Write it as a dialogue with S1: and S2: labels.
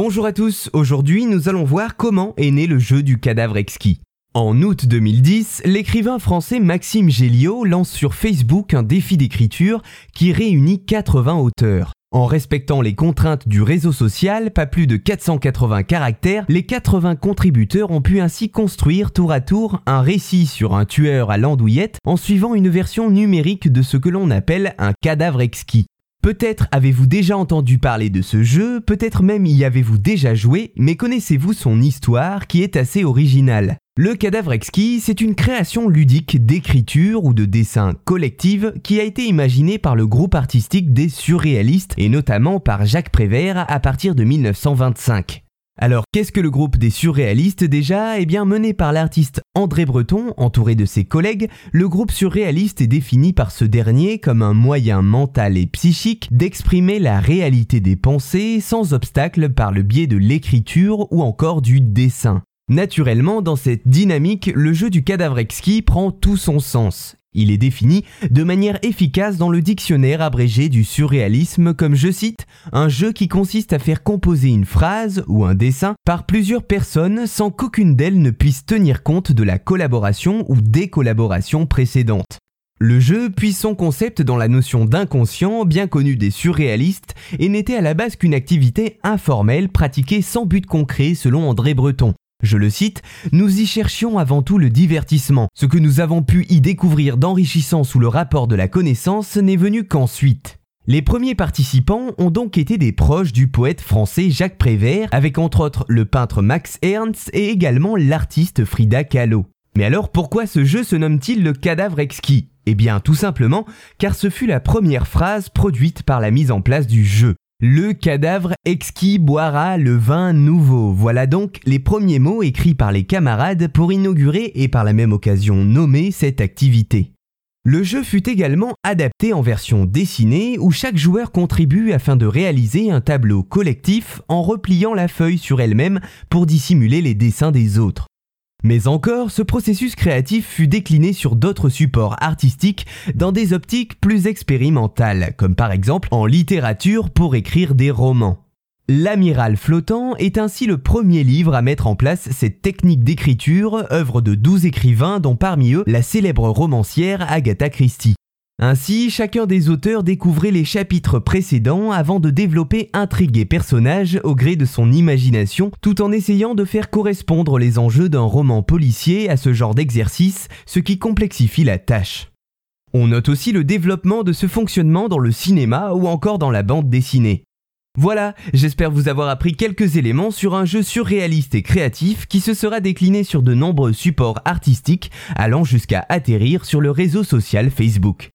S1: Bonjour à tous, aujourd'hui nous allons voir comment est né le jeu du cadavre exquis. En août 2010, l'écrivain français Maxime Géliot lance sur Facebook un défi d'écriture qui réunit 80 auteurs. En respectant les contraintes du réseau social, pas plus de 480 caractères, les 80 contributeurs ont pu ainsi construire tour à tour un récit sur un tueur à l'andouillette en suivant une version numérique de ce que l'on appelle un cadavre exquis. Peut-être avez-vous déjà entendu parler de ce jeu, peut-être même y avez-vous déjà joué, mais connaissez-vous son histoire qui est assez originale? Le cadavre exquis, c'est une création ludique d'écriture ou de dessin collective qui a été imaginée par le groupe artistique des surréalistes et notamment par Jacques Prévert à partir de 1925. Alors, qu'est-ce que le groupe des surréalistes déjà? Eh bien, mené par l'artiste André Breton, entouré de ses collègues, le groupe surréaliste est défini par ce dernier comme un moyen mental et psychique d'exprimer la réalité des pensées sans obstacle par le biais de l'écriture ou encore du dessin. Naturellement, dans cette dynamique, le jeu du cadavre exquis prend tout son sens. Il est défini de manière efficace dans le dictionnaire abrégé du surréalisme comme, je cite, un jeu qui consiste à faire composer une phrase ou un dessin par plusieurs personnes sans qu'aucune d'elles ne puisse tenir compte de la collaboration ou des collaborations précédentes. Le jeu puise son concept dans la notion d'inconscient bien connue des surréalistes et n'était à la base qu'une activité informelle pratiquée sans but concret selon André Breton. Je le cite, Nous y cherchions avant tout le divertissement. Ce que nous avons pu y découvrir d'enrichissant sous le rapport de la connaissance n'est venu qu'ensuite. Les premiers participants ont donc été des proches du poète français Jacques Prévert, avec entre autres le peintre Max Ernst et également l'artiste Frida Kahlo. Mais alors pourquoi ce jeu se nomme-t-il le cadavre exquis? Eh bien tout simplement car ce fut la première phrase produite par la mise en place du jeu. Le cadavre exquis boira le vin nouveau. Voilà donc les premiers mots écrits par les camarades pour inaugurer et par la même occasion nommer cette activité. Le jeu fut également adapté en version dessinée où chaque joueur contribue afin de réaliser un tableau collectif en repliant la feuille sur elle-même pour dissimuler les dessins des autres. Mais encore, ce processus créatif fut décliné sur d'autres supports artistiques dans des optiques plus expérimentales, comme par exemple en littérature pour écrire des romans. L'Amiral flottant est ainsi le premier livre à mettre en place cette technique d'écriture, œuvre de douze écrivains dont parmi eux la célèbre romancière Agatha Christie. Ainsi, chacun des auteurs découvrait les chapitres précédents avant de développer intrigue et personnages au gré de son imagination, tout en essayant de faire correspondre les enjeux d'un roman policier à ce genre d'exercice, ce qui complexifie la tâche. On note aussi le développement de ce fonctionnement dans le cinéma ou encore dans la bande dessinée. Voilà, j'espère vous avoir appris quelques éléments sur un jeu surréaliste et créatif qui se sera décliné sur de nombreux supports artistiques allant jusqu'à atterrir sur le réseau social Facebook.